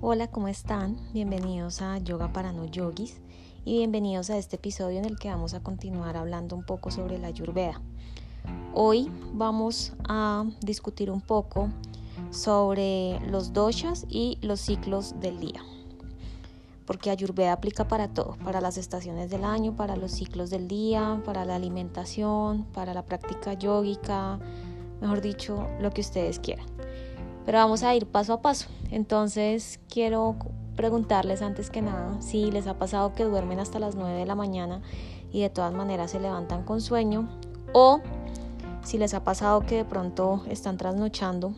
Hola, ¿cómo están? Bienvenidos a Yoga para no yogis y bienvenidos a este episodio en el que vamos a continuar hablando un poco sobre la ayurveda. Hoy vamos a discutir un poco sobre los doshas y los ciclos del día. Porque ayurveda aplica para todo, para las estaciones del año, para los ciclos del día, para la alimentación, para la práctica yógica, mejor dicho, lo que ustedes quieran pero vamos a ir paso a paso. Entonces quiero preguntarles antes que nada si les ha pasado que duermen hasta las 9 de la mañana y de todas maneras se levantan con sueño o si les ha pasado que de pronto están trasnochando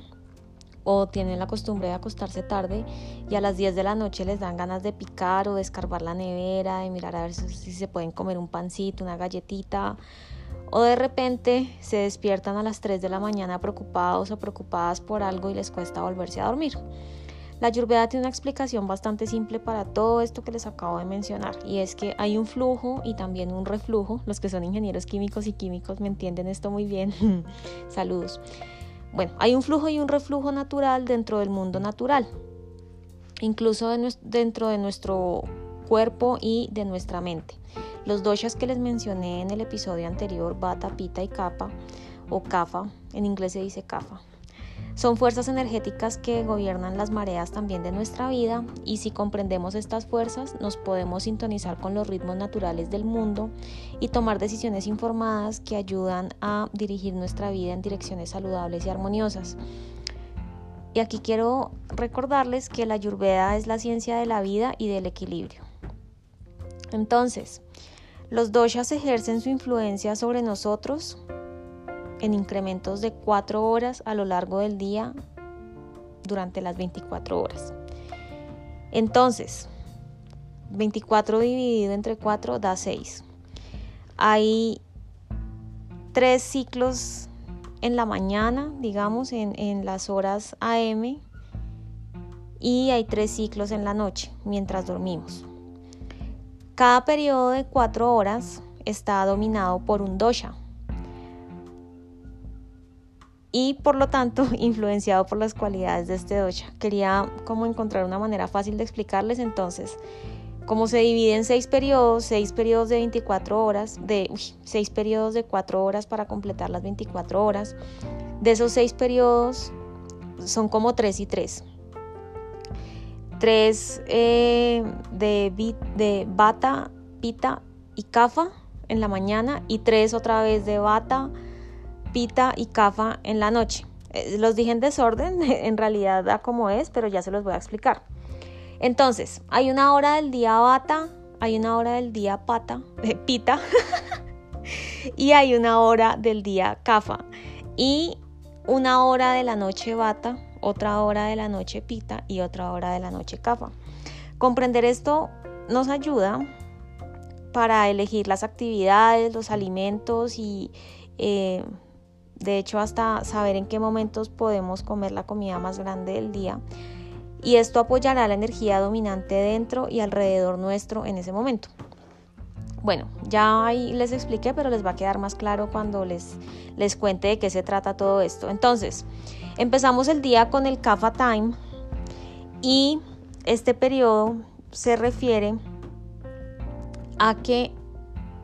o tienen la costumbre de acostarse tarde y a las 10 de la noche les dan ganas de picar o de escarbar la nevera, de mirar a ver si se pueden comer un pancito, una galletita o de repente se despiertan a las 3 de la mañana preocupados o preocupadas por algo y les cuesta volverse a dormir. La Ayurveda tiene una explicación bastante simple para todo esto que les acabo de mencionar y es que hay un flujo y también un reflujo. Los que son ingenieros químicos y químicos me entienden esto muy bien. Saludos. Bueno, hay un flujo y un reflujo natural dentro del mundo natural, incluso dentro de nuestro cuerpo y de nuestra mente. Los doshas que les mencioné en el episodio anterior, Bata, Pita y Kapha, o Kapha, en inglés se dice Kapha, son fuerzas energéticas que gobiernan las mareas también de nuestra vida y si comprendemos estas fuerzas nos podemos sintonizar con los ritmos naturales del mundo y tomar decisiones informadas que ayudan a dirigir nuestra vida en direcciones saludables y armoniosas. Y aquí quiero recordarles que la ayurveda es la ciencia de la vida y del equilibrio. Entonces, los doshas ejercen su influencia sobre nosotros en incrementos de 4 horas a lo largo del día durante las 24 horas. Entonces, 24 dividido entre 4 da 6. Hay tres ciclos en la mañana, digamos, en, en, las horas AM, y hay tres ciclos en la noche, mientras dormimos. Cada periodo de cuatro horas está dominado por un dosha y por lo tanto influenciado por las cualidades de este dosha. Quería como encontrar una manera fácil de explicarles entonces. Como se divide en seis periodos, seis periodos de 24 horas, de seis periodos de 4 horas para completar las 24 horas. De esos seis periodos son como tres y tres tres eh, de, de bata, pita y cafa en la mañana y tres otra vez de bata, pita y cafa en la noche. Eh, los dije en desorden, en realidad da como es, pero ya se los voy a explicar. Entonces, hay una hora del día bata, hay una hora del día pata, eh, pita, y hay una hora del día cafa, y una hora de la noche bata, otra hora de la noche pita y otra hora de la noche cafa. Comprender esto nos ayuda para elegir las actividades, los alimentos y eh, de hecho hasta saber en qué momentos podemos comer la comida más grande del día. Y esto apoyará la energía dominante dentro y alrededor nuestro en ese momento. Bueno, ya ahí les expliqué, pero les va a quedar más claro cuando les, les cuente de qué se trata todo esto. Entonces, empezamos el día con el Kapha Time y este periodo se refiere a que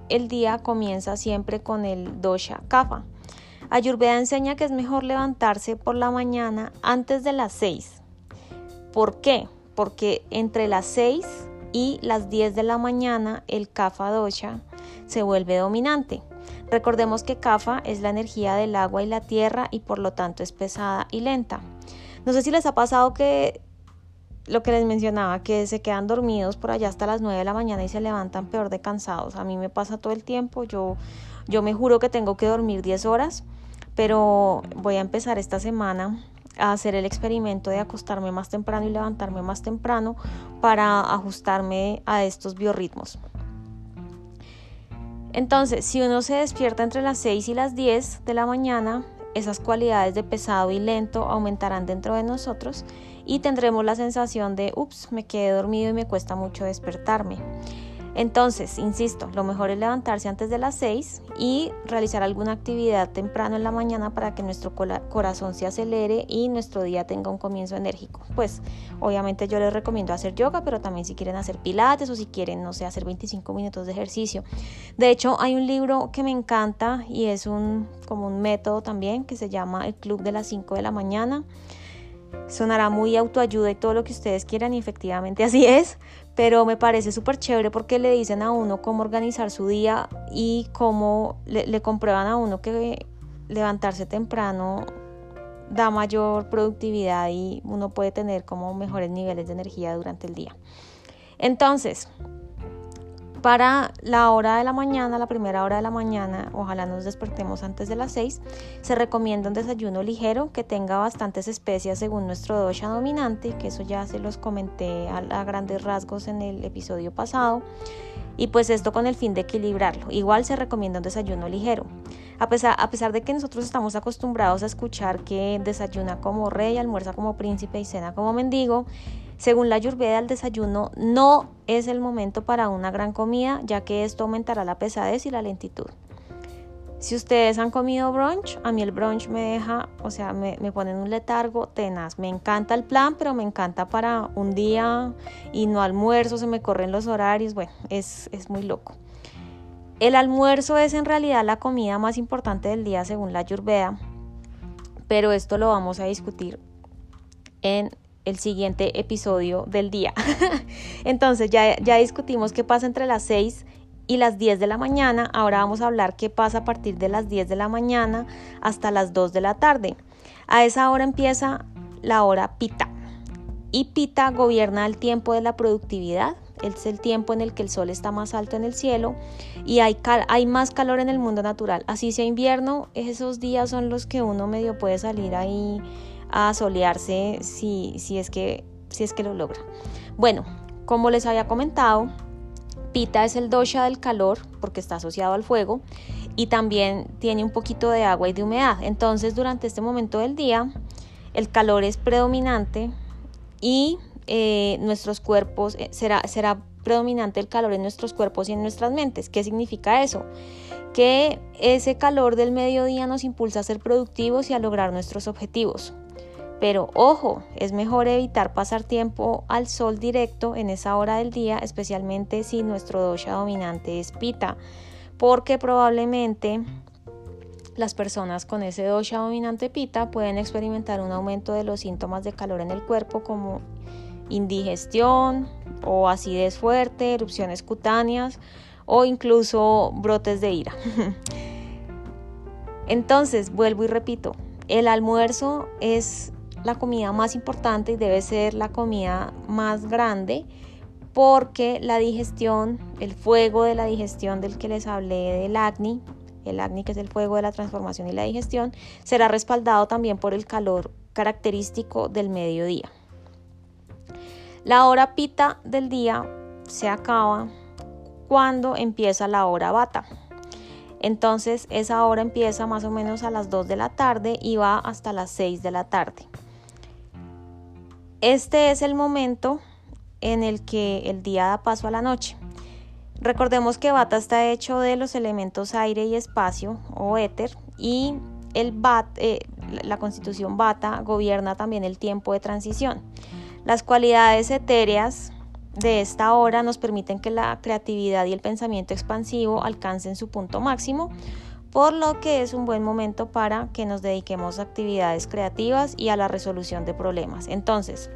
el día comienza siempre con el dosha Kapha. Ayurveda enseña que es mejor levantarse por la mañana antes de las 6. ¿Por qué? Porque entre las 6 y las 10 de la mañana el Kapha dosha se vuelve dominante. Recordemos que Kapha es la energía del agua y la tierra y por lo tanto es pesada y lenta. No sé si les ha pasado que lo que les mencionaba, que se quedan dormidos por allá hasta las 9 de la mañana y se levantan peor de cansados. A mí me pasa todo el tiempo, yo, yo me juro que tengo que dormir 10 horas, pero voy a empezar esta semana hacer el experimento de acostarme más temprano y levantarme más temprano para ajustarme a estos biorritmos. Entonces, si uno se despierta entre las 6 y las 10 de la mañana, esas cualidades de pesado y lento aumentarán dentro de nosotros y tendremos la sensación de, ups, me quedé dormido y me cuesta mucho despertarme. Entonces, insisto, lo mejor es levantarse antes de las 6 y realizar alguna actividad temprano en la mañana para que nuestro corazón se acelere y nuestro día tenga un comienzo enérgico. Pues obviamente yo les recomiendo hacer yoga, pero también si quieren hacer pilates o si quieren, no sé, hacer 25 minutos de ejercicio. De hecho, hay un libro que me encanta y es un como un método también que se llama El Club de las 5 de la mañana. Sonará muy autoayuda y todo lo que ustedes quieran y efectivamente así es, pero me parece súper chévere porque le dicen a uno cómo organizar su día y cómo le, comprueban a uno que levantarse temprano da mayor productividad y uno puede tener como mejores niveles de energía durante el día. Entonces, para la hora de la mañana, la primera hora de la mañana, ojalá nos despertemos antes de las 6, se recomienda un desayuno ligero que tenga bastantes especias según nuestro dosha dominante, que eso ya se los comenté a, grandes rasgos en el episodio pasado. Y pues esto con el fin de equilibrarlo. Igual se recomienda un desayuno ligero. A pesar, a pesar de que nosotros estamos acostumbrados a escuchar que desayuna como rey, almuerza como príncipe y cena como mendigo, según la Ayurveda, el desayuno no es el momento para una gran comida, ya que esto aumentará la pesadez y la lentitud. Si ustedes han comido brunch, a mí el brunch me deja, o sea, me, me pone en un letargo tenaz. Me encanta el plan, pero me encanta para un día y no almuerzo, se me corren los horarios, bueno, es, es muy loco. El almuerzo es en realidad la comida más importante del día según la Ayurveda, pero esto lo vamos a discutir en el siguiente episodio del día. Entonces ya, ya discutimos qué pasa entre las 6 y las 10 de la mañana. Ahora vamos a hablar qué pasa a partir de las 10 de la mañana hasta las 2 de la tarde. A esa hora empieza la hora pita. Y pita gobierna el tiempo de la productividad. Es el tiempo en el que el sol está más alto en el cielo y hay, hay más calor en el mundo natural. Así sea invierno, esos días son los que uno medio puede salir ahí a solearse si, si, es que, si es que lo logra. Bueno, como les había comentado, Pita es el dosha del calor porque está asociado al fuego y también tiene un poquito de agua y de humedad. Entonces durante este momento del día el calor es predominante y eh, nuestros cuerpos eh, será, será predominante el calor en nuestros cuerpos y en nuestras mentes. ¿Qué significa eso? Que ese calor del mediodía nos impulsa a ser productivos y a lograr nuestros objetivos. Pero ojo, es mejor evitar pasar tiempo al sol directo en esa hora del día, especialmente si nuestro dosha dominante es pita, porque probablemente las personas con ese dosha dominante pita pueden experimentar un aumento de los síntomas de calor en el cuerpo como indigestión o acidez fuerte, erupciones cutáneas o incluso brotes de ira. Entonces, vuelvo y repito, el almuerzo es la comida más importante y debe ser la comida más grande porque la digestión, el fuego de la digestión del que les hablé del acné, el acné que es el fuego de la transformación y la digestión, será respaldado también por el calor característico del mediodía. La hora pita del día se acaba cuando empieza la hora bata. Entonces esa hora empieza más o menos a las 2 de la tarde y va hasta las 6 de la tarde. Este es el momento en el que el día da paso a la noche. Recordemos que Bata está hecho de los elementos aire y espacio o éter y el eh, la constitución Bata gobierna también el tiempo de transición. Las cualidades etéreas de esta hora nos permiten que la creatividad y el pensamiento expansivo alcancen su punto máximo, por lo que es un buen momento para que nos dediquemos a actividades creativas y a la resolución de problemas. Entonces,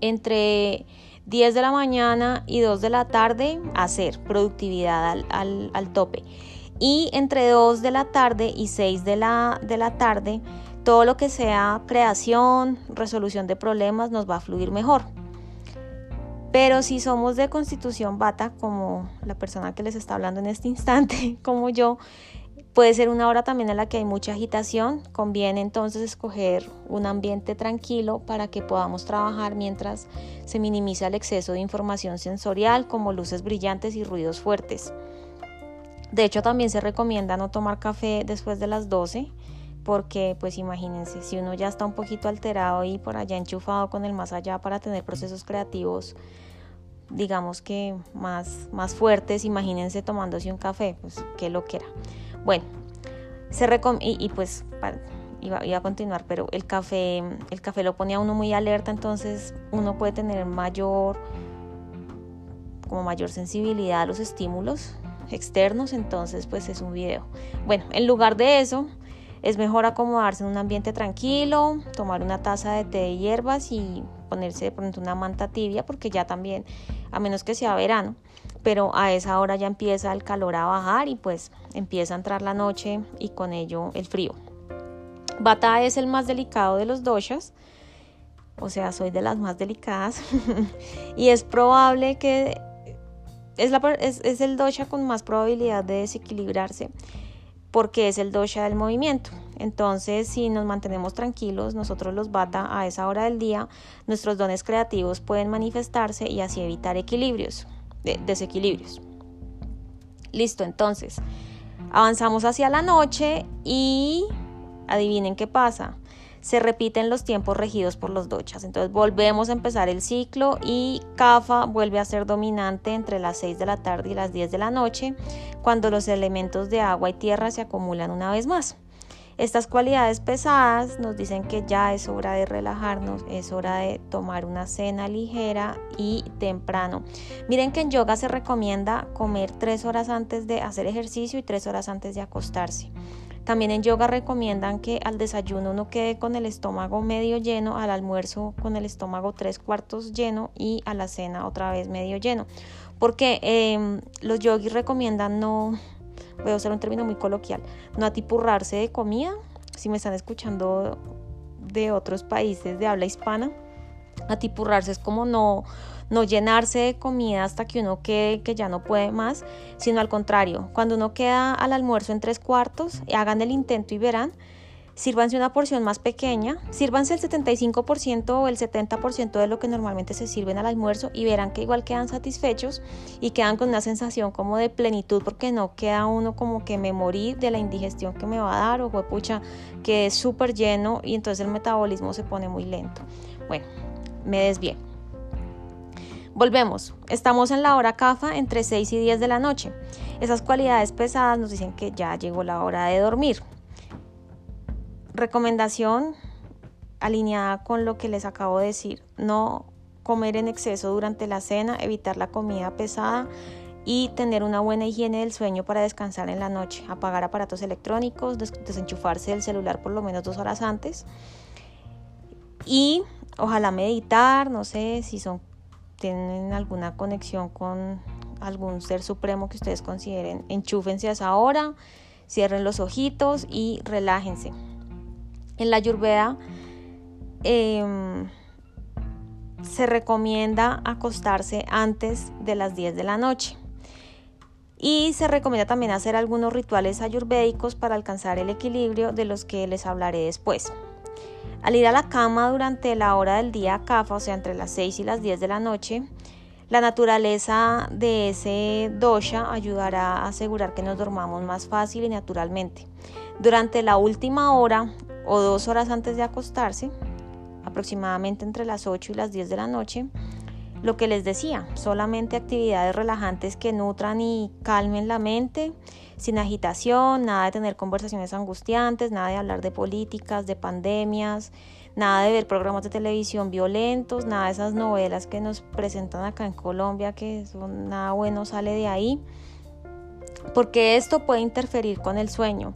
entre 10 de la mañana y 2 de la tarde, hacer productividad al, tope. Y entre 2 de la tarde y 6 de la, de la tarde, todo lo que sea creación, resolución de problemas nos va a fluir mejor. Pero si somos de constitución bata, como la persona que les está hablando en este instante, como yo, Puede ser una hora también en la que hay mucha agitación, conviene entonces escoger un ambiente tranquilo para que podamos trabajar mientras se minimiza el exceso de información sensorial como luces brillantes y ruidos fuertes. De hecho también se recomienda no tomar café después de las 12 porque pues imagínense, si uno ya está un poquito alterado y por allá enchufado con el más allá para tener procesos creativos digamos que más, más fuertes, imagínense tomándose un café, pues qué lo que era. Bueno, se y, y, pues iba, a continuar, pero el café, el café lo ponía uno muy alerta, entonces uno puede tener mayor, como mayor sensibilidad a los estímulos externos, entonces pues es un video. Bueno, en lugar de eso, es mejor acomodarse en un ambiente tranquilo, tomar una taza de té de hierbas y ponerse de pronto una manta tibia porque ya también, a menos que sea verano, pero a esa hora ya empieza el calor a bajar y pues empieza a entrar la noche y con ello el frío. Bata es el más delicado de los doshas, o sea, soy de las más delicadas y es probable que es, la, es, es el dosha con más probabilidad de desequilibrarse porque es el dosha del movimiento. Entonces, si nos mantenemos tranquilos, nosotros los bata a esa hora del día, nuestros dones creativos pueden manifestarse y así evitar equilibrios, desequilibrios. Listo, entonces, avanzamos hacia la noche y adivinen qué pasa se repiten los tiempos regidos por los dochas. Entonces volvemos a empezar el ciclo y Kafa vuelve a ser dominante entre las 6 de la tarde y las 10 de la noche, cuando los elementos de agua y tierra se acumulan una vez más. Estas cualidades pesadas nos dicen que ya es hora de relajarnos, es hora de tomar una cena ligera y temprano. Miren que en yoga se recomienda comer tres horas antes de hacer ejercicio y tres horas antes de acostarse. También en yoga recomiendan que al desayuno uno quede con el estómago medio lleno, al almuerzo con el estómago tres cuartos lleno y a la cena otra vez medio lleno. Porque em, los yogis recomiendan no, voy a usar un término muy coloquial, no atipurrarse de comida. Si me están escuchando de otros países de habla hispana, atipurrarse es como no no llenarse de comida hasta que uno quede que ya no puede más, sino al contrario, cuando uno queda al almuerzo en tres cuartos, hagan el intento y verán, sírvanse una porción más pequeña, sírvanse el 75% o el 70% de lo que normalmente se sirven al almuerzo y verán que igual quedan satisfechos y quedan con una sensación como de plenitud porque no queda uno como que me morí de la indigestión que me va a dar o pucha que es súper lleno y entonces el metabolismo se pone muy lento. Bueno, me desvié. Volvemos, estamos en la hora CAFA entre 6 y 10 de la noche. Esas cualidades pesadas nos dicen que ya llegó la hora de dormir. Recomendación alineada con lo que les acabo de decir, no comer en exceso durante la cena, evitar la comida pesada y tener una buena higiene del sueño para descansar en la noche, apagar aparatos electrónicos, desenchufarse del celular por lo menos dos horas antes y ojalá meditar, no sé si son tienen alguna conexión con algún ser supremo que ustedes consideren, enchúfense a esa hora, cierren los ojitos y relájense. En la Ayurveda em, se recomienda acostarse antes de las 10 de la noche. Y se recomienda también hacer algunos rituales ayurvédicos para alcanzar el equilibrio de los que les hablaré después. Al ir a la cama durante la hora del día CAFA, o sea, entre las 6 y las 10 de la noche, la naturaleza de ese dosha ayudará a asegurar que nos dormamos más fácil y naturalmente. Durante la última hora o dos horas antes de acostarse, aproximadamente entre las 8 y las 10 de la noche, lo que les decía, solamente actividades relajantes que nutran y calmen la mente, sin agitación, nada de tener conversaciones angustiantes, nada de hablar de políticas, de pandemias, nada de ver programas de televisión violentos, nada de esas novelas que nos presentan acá en Colombia, que son, nada bueno sale de ahí, porque esto puede interferir con el sueño.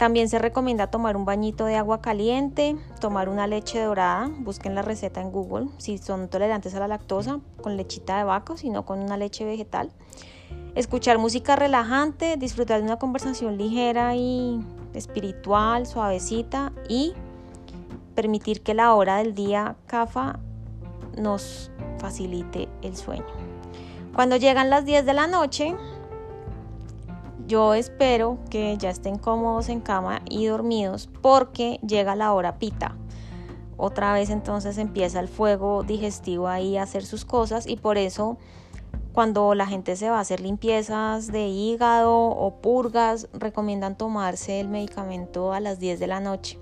También se recomienda tomar un bañito de agua caliente, tomar una leche dorada, busquen la receta en Google si son tolerantes a la lactosa, con lechita de vaca, sino con una leche vegetal. Escuchar música relajante, disfrutar de una conversación ligera y espiritual, suavecita y permitir que la hora del día CAFA nos facilite el sueño. Cuando llegan las 10 de la noche, yo espero que ya estén cómodos en cama y dormidos porque llega la hora pita. Otra vez entonces empieza el fuego digestivo ahí a hacer sus cosas y por eso cuando la gente se va a hacer limpiezas de hígado o purgas, recomiendan tomarse el medicamento a las 10 de la noche,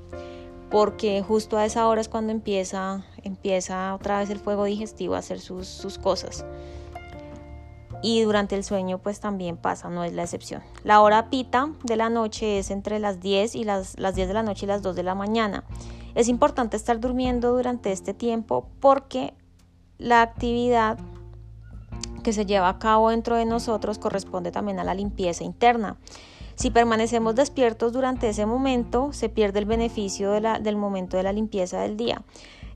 porque justo a esa hora es cuando empieza empieza otra vez el fuego digestivo a hacer sus, sus cosas. Y durante el sueño pues también pasa, no es la excepción. La hora pita de la noche es entre las 10 y las, las 10 de la noche y las 2 de la mañana. Es importante estar durmiendo durante este tiempo porque la actividad que se lleva a cabo dentro de nosotros corresponde también a la limpieza interna. Si permanecemos despiertos durante ese momento, se pierde el beneficio del momento de la limpieza del día.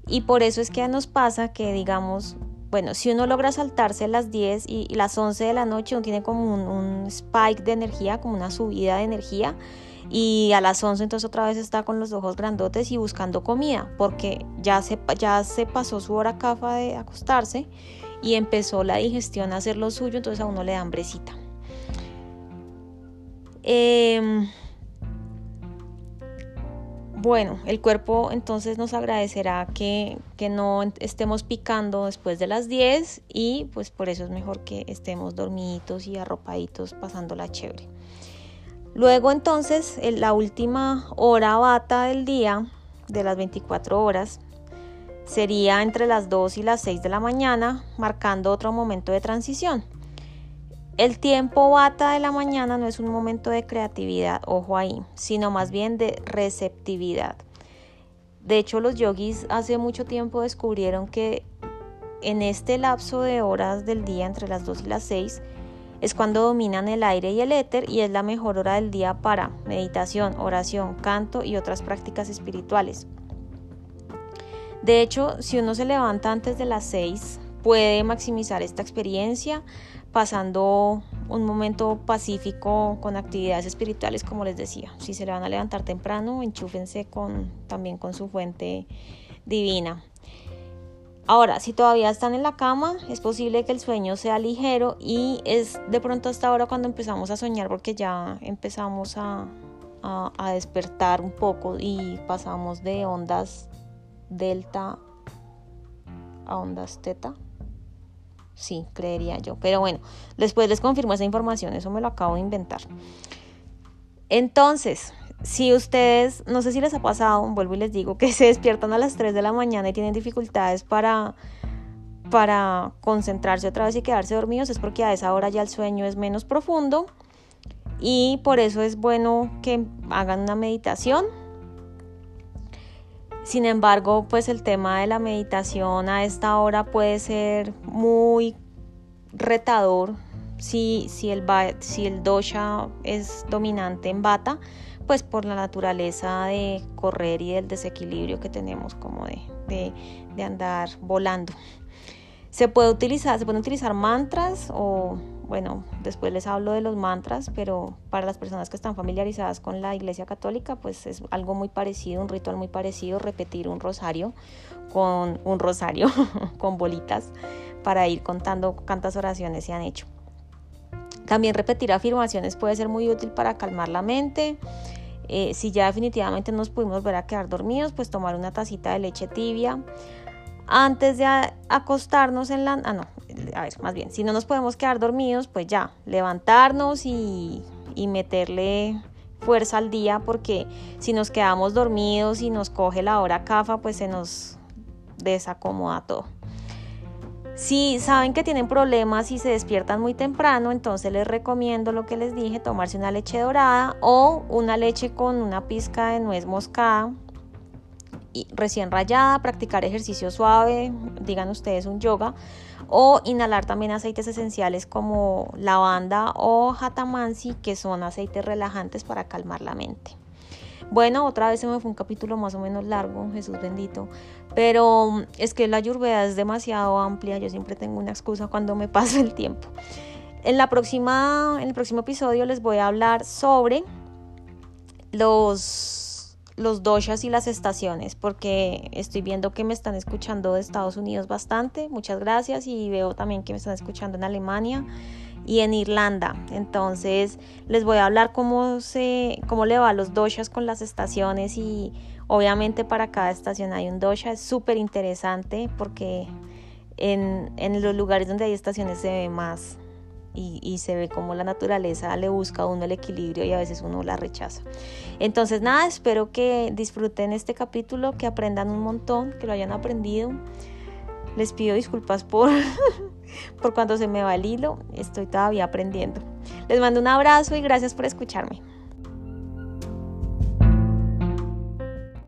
Y por eso es que nos pasa que, digamos, bueno, si uno logra saltarse las 10 y, las 11 de la noche, uno tiene como un, spike de energía, como una subida de energía. Y a las 11 entonces otra vez está con los ojos grandotes y buscando comida, porque ya se, ya se pasó su hora cafa de acostarse y empezó la digestión a hacer lo suyo, entonces a uno le da hambrecita. Em, bueno, el cuerpo entonces nos agradecerá que, que, no estemos picando después de las 10 y pues por eso es mejor que estemos dormiditos y arropaditos pasándola chévere. Luego entonces la última hora bata del día de las 24 horas sería entre las 2 y las 6 de la mañana, marcando otro momento de transición. El tiempo bata de la mañana no es un momento de creatividad, ojo ahí, sino más bien de receptividad. De hecho, los yogis hace mucho tiempo descubrieron que en este lapso de horas del día entre las 2 y las 6 es cuando dominan el aire y el éter y es la mejor hora del día para meditación, oración, canto y otras prácticas espirituales. De hecho, si uno se levanta antes de las 6, puede maximizar esta experiencia pasando un momento pacífico con actividades espirituales, como les decía. Si se le van a levantar temprano, enchúfense con, también con su fuente divina. Ahora, si todavía están en la cama, es posible que el sueño sea ligero y es de pronto hasta ahora cuando empezamos a soñar porque ya empezamos a, a despertar un poco y pasamos de ondas delta a ondas teta. Sí, creería yo. Pero bueno, después les confirmo esa información, eso me lo acabo de inventar. Entonces, si ustedes, no sé si les ha pasado, vuelvo y les digo, que se despiertan a las 3 de la mañana y tienen dificultades para, para concentrarse otra vez y quedarse dormidos, es porque a esa hora ya el sueño es menos profundo y por eso es bueno que hagan una meditación sin embargo, pues el tema de la meditación a esta hora puede ser muy retador si, si, el, si el dosha es dominante en bata, pues por la naturaleza de correr y del desequilibrio que tenemos como de, de andar volando. Se puede utilizar, se pueden utilizar mantras o bueno, después les hablo de los mantras, pero para las personas que están familiarizadas con la Iglesia Católica, pues es algo muy parecido, un ritual muy parecido, repetir un rosario con un rosario con bolitas para ir contando cuántas oraciones se han hecho. También repetir afirmaciones puede ser muy útil para calmar la mente. Eh, si ya definitivamente nos pudimos ver a quedar dormidos, pues tomar una tacita de leche tibia antes de acostarnos en la... Ah, no, a ver, más bien, si no nos podemos quedar dormidos, pues ya, levantarnos y, y meterle fuerza al día porque si nos quedamos dormidos y nos coge la hora cafa, pues se nos desacomoda todo. Si saben que tienen problemas y se despiertan muy temprano, entonces les recomiendo lo que les dije, tomarse una leche dorada o una leche con una pizca de nuez moscada recién rayada, practicar ejercicio suave, digan ustedes un yoga, o inhalar también aceites esenciales como lavanda o jatamansi, que son aceites relajantes para calmar la mente. Bueno, otra vez se me fue un capítulo más o menos largo, Jesús bendito, pero es que la ayurveda es demasiado amplia, yo siempre tengo una excusa cuando me pasa el tiempo. En, la próxima, en el próximo episodio les voy a hablar sobre los los doshas y las estaciones, porque estoy viendo que me están escuchando de Estados Unidos bastante, muchas gracias, y veo también que me están escuchando en Alemania y en Irlanda. Entonces les voy a hablar cómo, se, cómo le va a los doshas con las estaciones. Y obviamente para cada estación hay un dosha, es súper interesante porque en, en los lugares donde hay estaciones se ve más y, se ve como la naturaleza le busca a uno el equilibrio y a veces uno la rechaza. Entonces nada, espero que disfruten este capítulo, que aprendan un montón, que lo hayan aprendido. Les pido disculpas por, por cuando se me va el hilo, estoy todavía aprendiendo. Les mando un abrazo y gracias por escucharme.